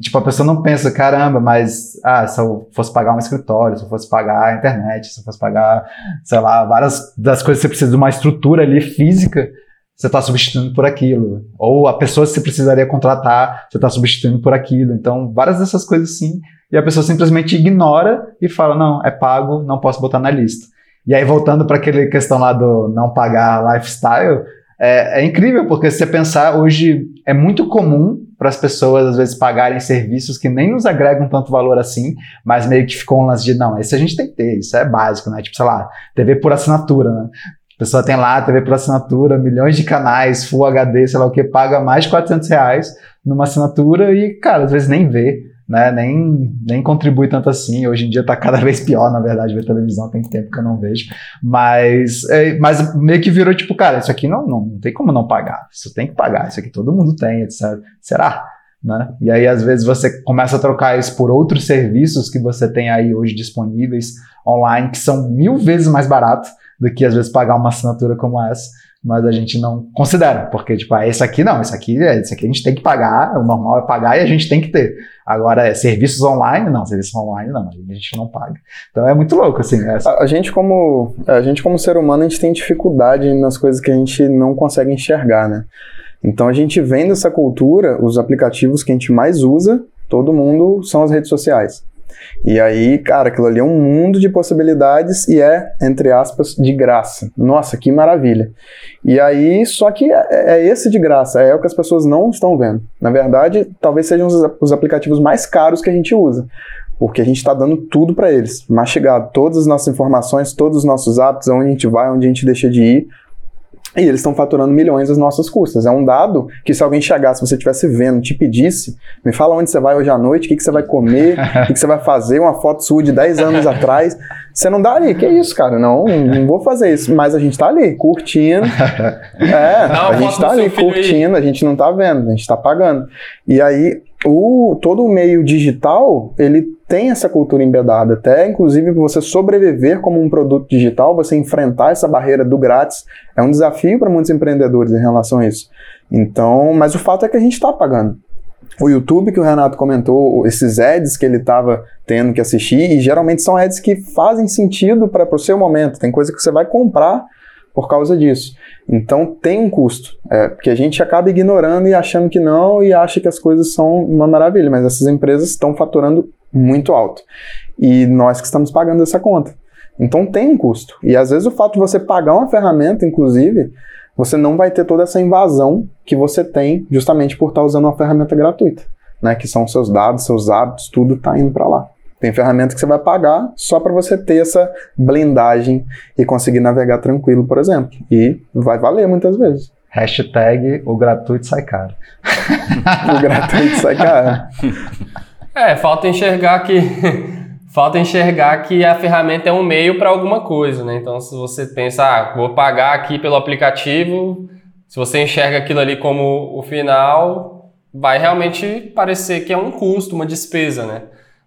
Tipo, a pessoa não pensa, caramba, mas ah, se eu fosse pagar um escritório, se eu fosse pagar a internet, se eu fosse pagar, sei lá, várias das coisas que você precisa de uma estrutura ali física, você está substituindo por aquilo. Ou a pessoa que você precisaria contratar, você está substituindo por aquilo. Então, várias dessas coisas sim. E a pessoa simplesmente ignora e fala: não, é pago, não posso botar na lista. E aí, voltando para aquela questão lá do não pagar lifestyle, é, é incrível, porque se você pensar, hoje é muito comum para as pessoas, às vezes, pagarem serviços que nem nos agregam tanto valor assim, mas meio que ficam um lance de, não, esse a gente tem que ter, isso é básico, né? Tipo, sei lá, TV por assinatura, né? A pessoa tem lá TV por assinatura, milhões de canais, Full HD, sei lá o que, paga mais de 400 reais numa assinatura e, cara, às vezes nem vê né, nem, nem contribui tanto assim. Hoje em dia está cada vez pior, na verdade, ver televisão, tem tempo que eu não vejo. Mas, é, mas meio que virou tipo, cara, isso aqui não, não, não tem como não pagar. Isso tem que pagar, isso aqui todo mundo tem, etc. Será? Né? E aí, às vezes, você começa a trocar isso por outros serviços que você tem aí hoje disponíveis online, que são mil vezes mais baratos do que, às vezes, pagar uma assinatura como essa mas a gente não considera, porque, tipo, ah, esse aqui não, esse aqui, esse aqui a gente tem que pagar, o normal é pagar e a gente tem que ter. Agora, é, serviços online, não, serviços online não, a gente não paga. Então é muito louco, assim. Essa...
A, a, gente como, a gente como ser humano, a gente tem dificuldade nas coisas que a gente não consegue enxergar, né? Então a gente vendo essa cultura, os aplicativos que a gente mais usa, todo mundo, são as redes sociais. E aí, cara, aquilo ali é um mundo de possibilidades e é, entre aspas, de graça. Nossa, que maravilha. E aí, só que é, é esse de graça, é o que as pessoas não estão vendo. Na verdade, talvez sejam os, os aplicativos mais caros que a gente usa porque a gente está dando tudo para eles, mastigado, todas as nossas informações, todos os nossos hábitos, aonde a gente vai, onde a gente deixa de ir, e eles estão faturando milhões às nossas custas. É um dado que se alguém chegasse, se você estivesse vendo, te pedisse, me fala onde você vai hoje à noite, o que, que você vai comer, o que, que você vai fazer, uma foto sua de 10 anos atrás, você não dá ali. Que isso, cara? Não, não vou fazer isso. Mas a gente tá ali, curtindo. É, a gente tá ali curtindo, a gente não tá vendo, a gente tá pagando. E aí, o, todo o meio digital, ele tem essa cultura embedada, até inclusive você sobreviver como um produto digital, você enfrentar essa barreira do grátis, é um desafio para muitos empreendedores em relação a isso. Então, mas o fato é que a gente está pagando. O YouTube que o Renato comentou, esses ads que ele estava tendo que assistir, e geralmente são ads que fazem sentido para o seu momento, tem coisa que você vai comprar por causa disso. Então tem um custo, é, porque a gente acaba ignorando e achando que não e acha que as coisas são uma maravilha, mas essas empresas estão faturando muito alto e nós que estamos pagando essa conta. Então tem um custo. E às vezes o fato de você pagar uma ferramenta, inclusive, você não vai ter toda essa invasão que você tem justamente por estar usando uma ferramenta gratuita, né? Que são seus dados, seus hábitos, tudo está indo para lá. Tem ferramenta que você vai pagar só para você ter essa blindagem e conseguir navegar tranquilo, por exemplo. E vai valer muitas vezes.
Hashtag o gratuito sai caro.
o gratuito sai caro.
É, falta enxergar que falta enxergar que a ferramenta é um meio para alguma coisa, né? Então, se você pensa, ah, vou pagar aqui pelo aplicativo, se você enxerga aquilo ali como o final, vai realmente parecer que é um custo, uma despesa, né?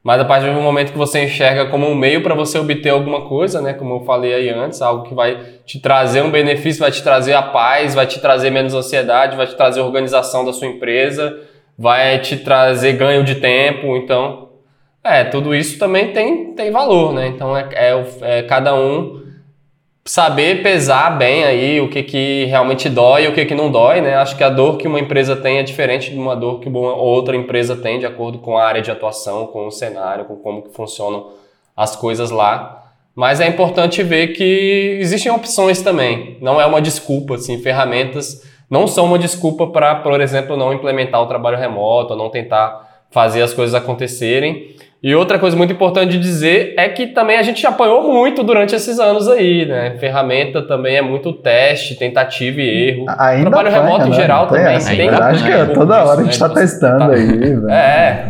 Mas a partir do momento que você enxerga como um meio para você obter alguma coisa, né? Como eu falei aí antes, algo que vai te trazer um benefício, vai te trazer a paz, vai te trazer menos ansiedade, vai te trazer organização da sua empresa, vai te trazer ganho de tempo. Então, é, tudo isso também tem, tem valor, né? Então é, é, é cada um saber pesar bem aí o que, que realmente dói e o que, que não dói, né? Acho que a dor que uma empresa tem é diferente de uma dor que uma outra empresa tem, de acordo com a área de atuação, com o cenário, com como que funcionam as coisas lá. Mas é importante ver que existem opções também. Não é uma desculpa, assim, ferramentas não são uma desculpa para, por exemplo, não implementar o trabalho remoto, não tentar fazer as coisas acontecerem. E outra coisa muito importante de dizer é que também a gente apanhou muito durante esses anos aí, né? Ferramenta também é muito teste, tentativa e erro.
Ainda
Trabalho
apanha,
remoto em
né?
geral
Tem
também
essa,
tem.
Acho que
pouco
toda hora a gente
disso,
tá
né? Você
testando
tá-
aí, velho.
É,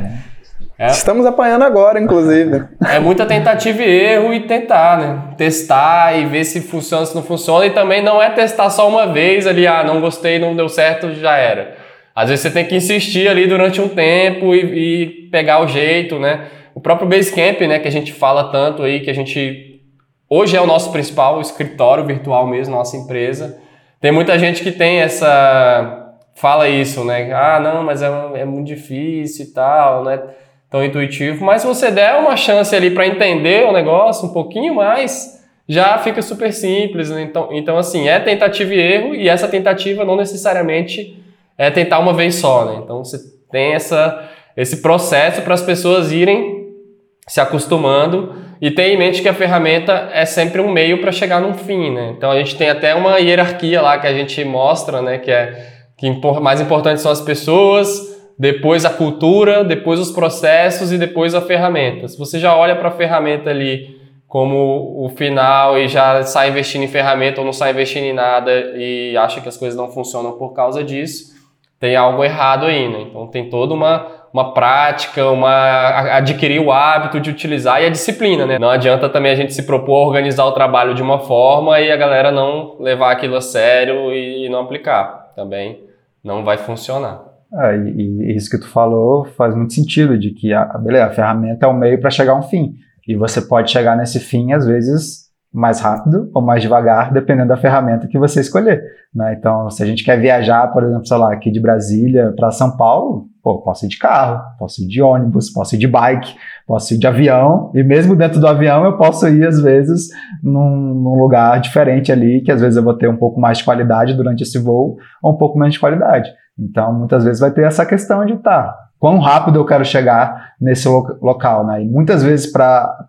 É.
Estamos apanhando agora, inclusive.
é muita tentativa e erro e tentar, né? Testar e ver se funciona, se não funciona. E também não é testar só uma vez ali, ah, não gostei, não deu certo, já era. Às vezes você tem que insistir ali durante um tempo e, e pegar o jeito, né? O próprio Basecamp, né, que a gente fala tanto aí, que a gente hoje é o nosso principal escritório virtual mesmo, nossa empresa. Tem muita gente que tem essa fala isso, né? Ah, não, mas é, é muito difícil e tal, né? Tão intuitivo. Mas se você der uma chance ali para entender o negócio um pouquinho mais, já fica super simples. Né? Então, então, assim, é tentativa e erro, e essa tentativa não necessariamente é tentar uma vez só, né? Então você tem essa, esse processo para as pessoas irem se acostumando e ter em mente que a ferramenta é sempre um meio para chegar num fim, né? Então a gente tem até uma hierarquia lá que a gente mostra, né? Que é que mais importante são as pessoas, depois a cultura, depois os processos e depois a ferramenta. Se você já olha para a ferramenta ali como o final e já sai investindo em ferramenta ou não sai investindo em nada e acha que as coisas não funcionam por causa disso, tem algo errado aí, né? Então tem toda uma, uma prática, uma adquirir o hábito de utilizar e a disciplina, né? Não adianta também a gente se propor a organizar o trabalho de uma forma e a galera não levar aquilo a sério e não aplicar. Também não vai funcionar.
É, e, e isso que tu falou faz muito sentido, de que a, beleza, a ferramenta é o meio para chegar a um fim. E você pode chegar nesse fim, às vezes, mais rápido ou mais devagar, dependendo da ferramenta que você escolher. Né? Então, se a gente quer viajar, por exemplo, sei lá, aqui de Brasília para São Paulo, pô, posso ir de carro, posso ir de ônibus, posso ir de bike, posso ir de avião, e mesmo dentro do avião eu posso ir, às vezes, num, num lugar diferente ali, que às vezes eu vou ter um pouco mais de qualidade durante esse voo, ou um pouco menos de qualidade. Então, muitas vezes vai ter essa questão de, tá, quão rápido eu quero chegar nesse lo- local, né? E muitas vezes para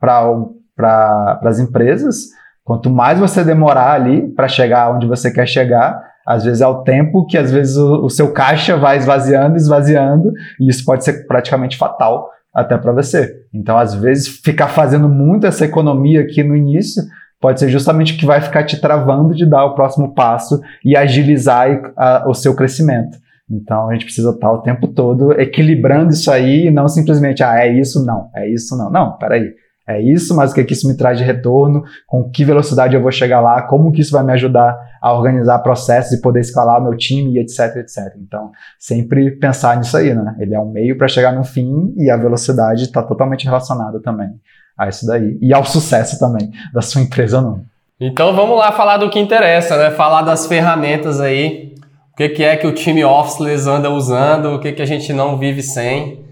as empresas, quanto mais você demorar ali para chegar onde você quer chegar, às vezes é o tempo que às vezes o, o seu caixa vai esvaziando, esvaziando, e isso pode ser praticamente fatal até para você. Então, às vezes, ficar fazendo muito essa economia aqui no início pode ser justamente o que vai ficar te travando de dar o próximo passo e agilizar a- o seu crescimento. Então a gente precisa estar o tempo todo equilibrando isso aí e não simplesmente, ah, é isso, não, é isso, não. Não, peraí. É isso, mas o que, que isso me traz de retorno? Com que velocidade eu vou chegar lá? Como que isso vai me ajudar a organizar processos e poder escalar meu time e etc, etc. Então, sempre pensar nisso aí, né? Ele é um meio para chegar no fim e a velocidade está totalmente relacionada também a isso daí. E ao sucesso também da sua empresa não.
Então vamos lá falar do que interessa, né? Falar das ferramentas aí. O que, que é que o time Officeless anda usando, o que, que a gente não vive sem.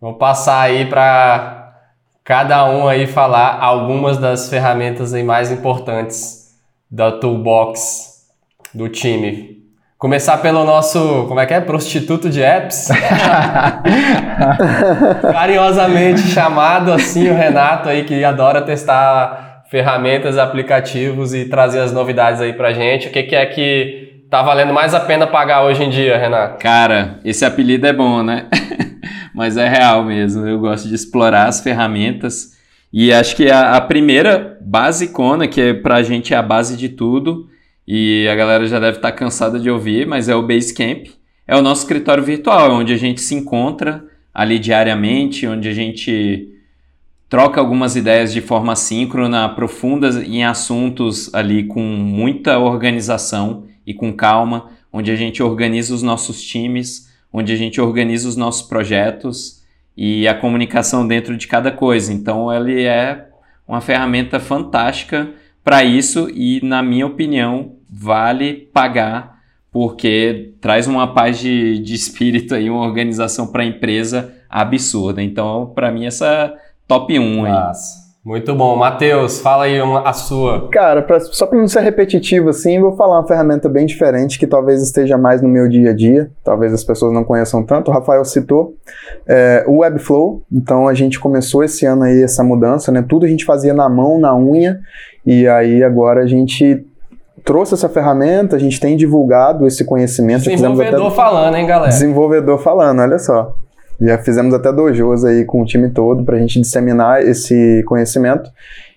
Vou passar aí para cada um aí falar algumas das ferramentas aí mais importantes da toolbox do time. Começar pelo nosso, como é que é? Prostituto de apps. Carinhosamente chamado assim o Renato aí que adora testar ferramentas, aplicativos e trazer as novidades aí pra gente. O que, que é que tá valendo mais a pena pagar hoje em dia, Renato?
Cara, esse apelido é bom, né? mas é real mesmo. Eu gosto de explorar as ferramentas. E acho que a, a primeira basicona, que é pra gente é a base de tudo, e a galera já deve estar tá cansada de ouvir, mas é o Basecamp. É o nosso escritório virtual, onde a gente se encontra ali diariamente, onde a gente troca algumas ideias de forma síncrona, profundas em assuntos ali com muita organização e com calma, onde a gente organiza os nossos times, onde a gente organiza os nossos projetos e a comunicação dentro de cada coisa. Então, ele é uma ferramenta fantástica para isso e, na minha opinião, vale pagar porque traz uma paz de, de espírito aí, uma organização para a empresa absurda. Então, para mim, essa top 1 aí.
Muito bom. Matheus, fala aí a sua.
Cara, pra, só para não ser repetitivo assim, vou falar uma ferramenta bem diferente que talvez esteja mais no meu dia a dia, talvez as pessoas não conheçam tanto. O Rafael citou é, o Webflow. Então a gente começou esse ano aí essa mudança, né? Tudo a gente fazia na mão, na unha, e aí agora a gente trouxe essa ferramenta, a gente tem divulgado esse conhecimento.
Desenvolvedor até... falando, hein, galera?
Desenvolvedor falando, olha só. Já fizemos até dojos aí com o time todo para a gente disseminar esse conhecimento.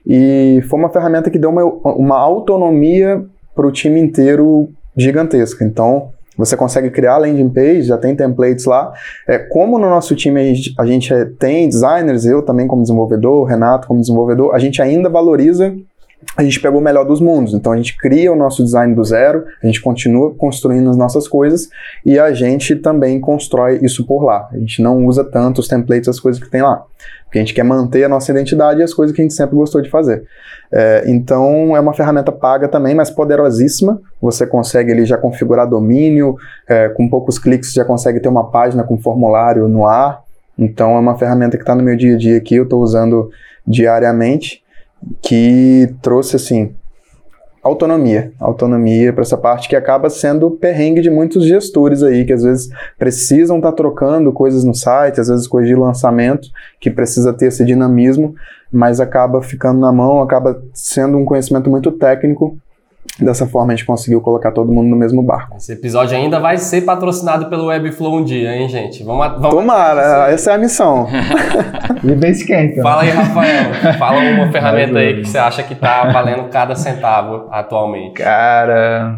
E foi uma ferramenta que deu uma, uma autonomia para o time inteiro gigantesca. Então, você consegue criar landing page, já tem templates lá. É, como no nosso time a gente, a gente tem designers, eu também como desenvolvedor, Renato como desenvolvedor, a gente ainda valoriza a gente pegou o melhor dos mundos. Então a gente cria o nosso design do zero, a gente continua construindo as nossas coisas e a gente também constrói isso por lá. A gente não usa tanto os templates, as coisas que tem lá. Porque a gente quer manter a nossa identidade e as coisas que a gente sempre gostou de fazer. É, então é uma ferramenta paga também, mas poderosíssima. Você consegue ali já configurar domínio, é, com poucos cliques já consegue ter uma página com formulário no ar. Então é uma ferramenta que está no meu dia a dia aqui, eu estou usando diariamente que trouxe assim autonomia, autonomia para essa parte que acaba sendo perrengue de muitos gestores aí que às vezes precisam estar tá trocando coisas no site, às vezes coisas de lançamento que precisa ter esse dinamismo, mas acaba ficando na mão, acaba sendo um conhecimento muito técnico Dessa forma a gente conseguiu colocar todo mundo no mesmo barco.
Esse episódio ainda vai ser patrocinado pelo Webflow um dia, hein, gente?
Vamos, vamos Tomara, essa é a missão.
e bem esquenta.
Fala aí, Rafael. Fala uma ferramenta aí que você acha que tá valendo cada centavo atualmente.
Cara,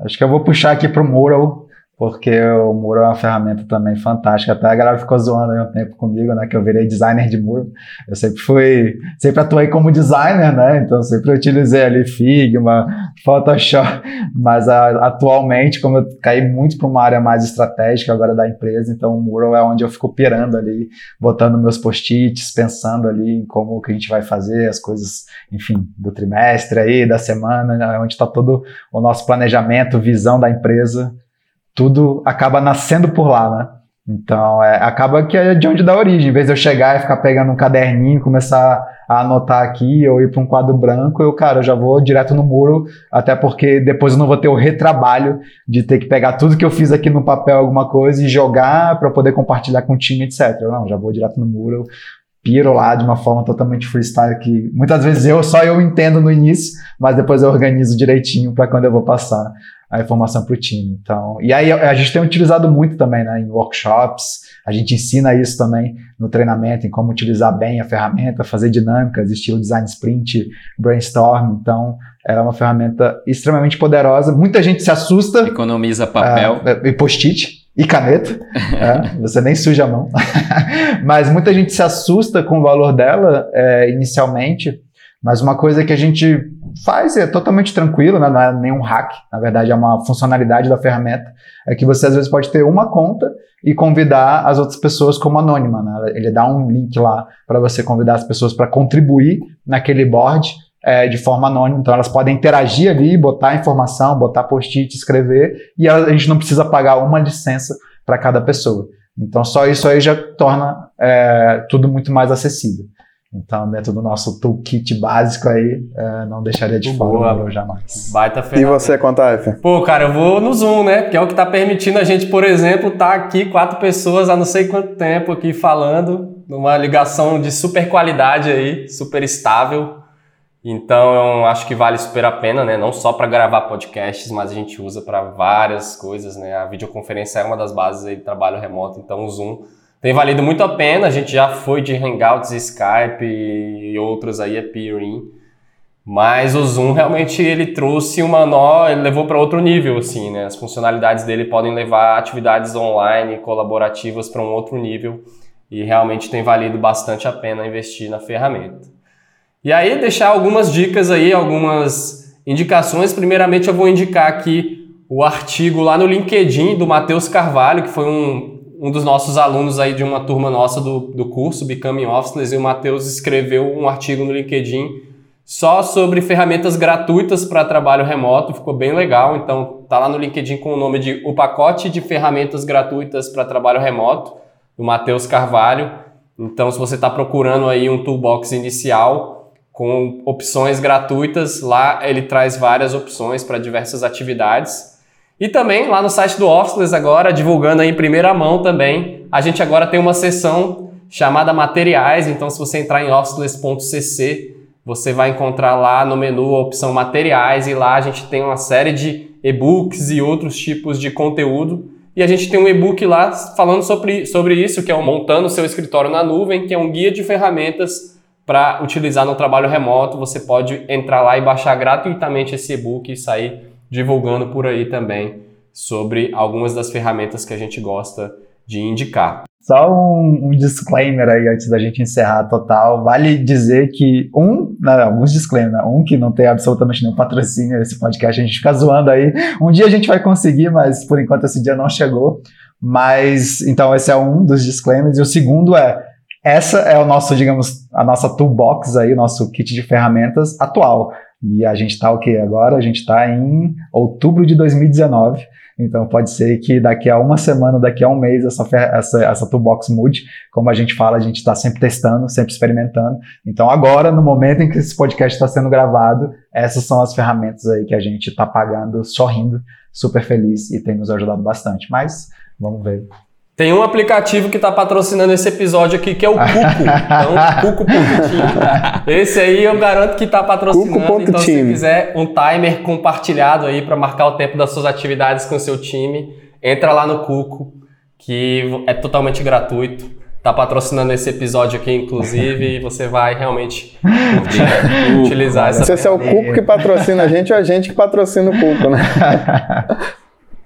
acho que eu vou puxar aqui pro Mural porque o muro é uma ferramenta também fantástica. Até a galera ficou zoando aí um tempo comigo, né? Que eu virei designer de muro. Eu sempre fui, sempre atuei como designer, né? Então sempre utilizei ali Figma, Photoshop. Mas a, atualmente, como eu caí muito para uma área mais estratégica agora da empresa, então o muro é onde eu fico pirando ali, botando meus post-its, pensando ali em como que a gente vai fazer as coisas, enfim, do trimestre aí, da semana, né? onde está todo o nosso planejamento, visão da empresa tudo acaba nascendo por lá, né? Então, é, acaba que é de onde dá origem. Em vez de eu chegar e ficar pegando um caderninho, começar a anotar aqui ou ir para um quadro branco, eu, cara, eu já vou direto no muro, até porque depois eu não vou ter o retrabalho de ter que pegar tudo que eu fiz aqui no papel, alguma coisa, e jogar para poder compartilhar com o time, etc. Não, já vou direto no muro, piro lá de uma forma totalmente freestyle que muitas vezes eu só eu entendo no início, mas depois eu organizo direitinho para quando eu vou passar a informação para o time. Então, e aí a gente tem utilizado muito também né, em workshops, a gente ensina isso também no treinamento, em como utilizar bem a ferramenta, fazer dinâmicas, estilo design sprint, brainstorm. Então, ela é uma ferramenta extremamente poderosa. Muita gente se assusta.
Economiza papel.
É, e post-it e caneta, é, você nem suja a mão. Mas muita gente se assusta com o valor dela é, inicialmente, mas uma coisa que a gente faz é totalmente tranquilo, né? não é nenhum hack, na verdade é uma funcionalidade da ferramenta, é que você às vezes pode ter uma conta e convidar as outras pessoas como anônima. Né? Ele dá um link lá para você convidar as pessoas para contribuir naquele board é, de forma anônima, então elas podem interagir ali, botar informação, botar post-it, escrever, e a gente não precisa pagar uma licença para cada pessoa. Então só isso aí já torna é, tudo muito mais acessível. Então, dentro do nosso toolkit básico aí, é, não deixaria de fora o jamais.
Baita
ferramenta. E você, F?
Pô, cara, eu vou no Zoom, né? Que é o que está permitindo a gente, por exemplo, estar tá aqui quatro pessoas há não sei quanto tempo aqui falando, numa ligação de super qualidade aí, super estável. Então, eu acho que vale super a pena, né? Não só para gravar podcasts, mas a gente usa para várias coisas, né? A videoconferência é uma das bases aí do trabalho remoto, então o Zoom tem valido muito a pena. A gente já foi de Hangouts, Skype e outros aí, Appearing. Mas o Zoom realmente ele trouxe uma nó, ele levou para outro nível, assim, né? As funcionalidades dele podem levar atividades online, colaborativas para um outro nível e realmente tem valido bastante a pena investir na ferramenta. E aí deixar algumas dicas aí, algumas indicações. Primeiramente eu vou indicar aqui o artigo lá no LinkedIn do Matheus Carvalho, que foi um, um dos nossos alunos aí de uma turma nossa do, do curso Becoming Officeless, e o Matheus escreveu um artigo no LinkedIn só sobre ferramentas gratuitas para trabalho remoto, ficou bem legal. Então tá lá no LinkedIn com o nome de O Pacote de Ferramentas Gratuitas para Trabalho Remoto, do Matheus Carvalho. Então se você está procurando aí um toolbox inicial, com opções gratuitas. Lá ele traz várias opções para diversas atividades. E também lá no site do Officeless agora, divulgando em primeira mão também, a gente agora tem uma seção chamada materiais, então se você entrar em officeless.cc, você vai encontrar lá no menu a opção materiais e lá a gente tem uma série de e-books e outros tipos de conteúdo. E a gente tem um e-book lá falando sobre, sobre isso, que é o Montando Seu Escritório na Nuvem, que é um guia de ferramentas para utilizar no trabalho remoto. Você pode entrar lá e baixar gratuitamente esse e-book e sair divulgando por aí também sobre algumas das ferramentas que a gente gosta de indicar.
Só um, um, disclaimer aí antes da gente encerrar total. Vale dizer que um, não, alguns disclaimers, né? um que não tem absolutamente nenhum patrocínio esse podcast, a gente fica zoando aí. Um dia a gente vai conseguir, mas por enquanto esse dia não chegou. Mas então esse é um dos disclaimers e o segundo é essa é o nosso, digamos, a nossa toolbox aí, nosso kit de ferramentas atual. E a gente está o que agora? A gente está em outubro de 2019. Então pode ser que daqui a uma semana, daqui a um mês, essa, essa, essa toolbox mude. Como a gente fala, a gente está sempre testando, sempre experimentando. Então agora, no momento em que esse podcast está sendo gravado, essas são as ferramentas aí que a gente está pagando, sorrindo, super feliz e tem nos ajudado bastante. Mas vamos ver
tem um aplicativo que está patrocinando esse episódio aqui, que é o Cuco. Então, Cuco.team. Esse aí eu garanto que está patrocinando. Cuco. Então, se quiser um timer compartilhado aí para marcar o tempo das suas atividades com o seu time, entra lá no Cuco, que é totalmente gratuito. Está patrocinando esse episódio aqui, inclusive, e você vai realmente curtir, utilizar essa.
Se é o Cuco que patrocina a gente ou a gente que patrocina o Cuco, né?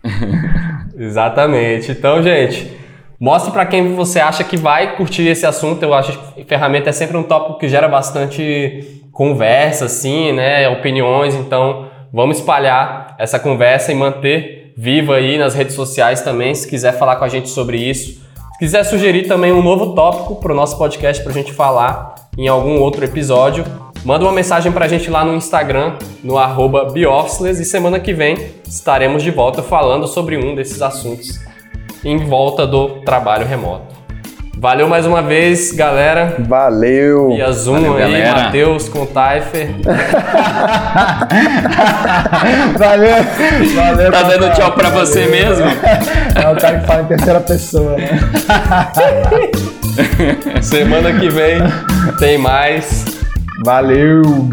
Exatamente. Então, gente, Mostre para quem você acha que vai curtir esse assunto. Eu acho que ferramenta é sempre um tópico que gera bastante conversa, assim, né? Opiniões. Então, vamos espalhar essa conversa e manter viva aí nas redes sociais também. Se quiser falar com a gente sobre isso. Se quiser sugerir também um novo tópico para o nosso podcast para a gente falar em algum outro episódio, manda uma mensagem para a gente lá no Instagram, no arroba e semana que vem estaremos de volta falando sobre um desses assuntos em volta do trabalho remoto. Valeu mais uma vez, galera.
Valeu.
E a Zoom Valeu, aí, galera. Matheus com o Taifer.
Valeu. Valeu.
Tá dando tchau pra você mesmo?
É o cara que fala em terceira pessoa, né?
Semana que vem tem mais.
Valeu.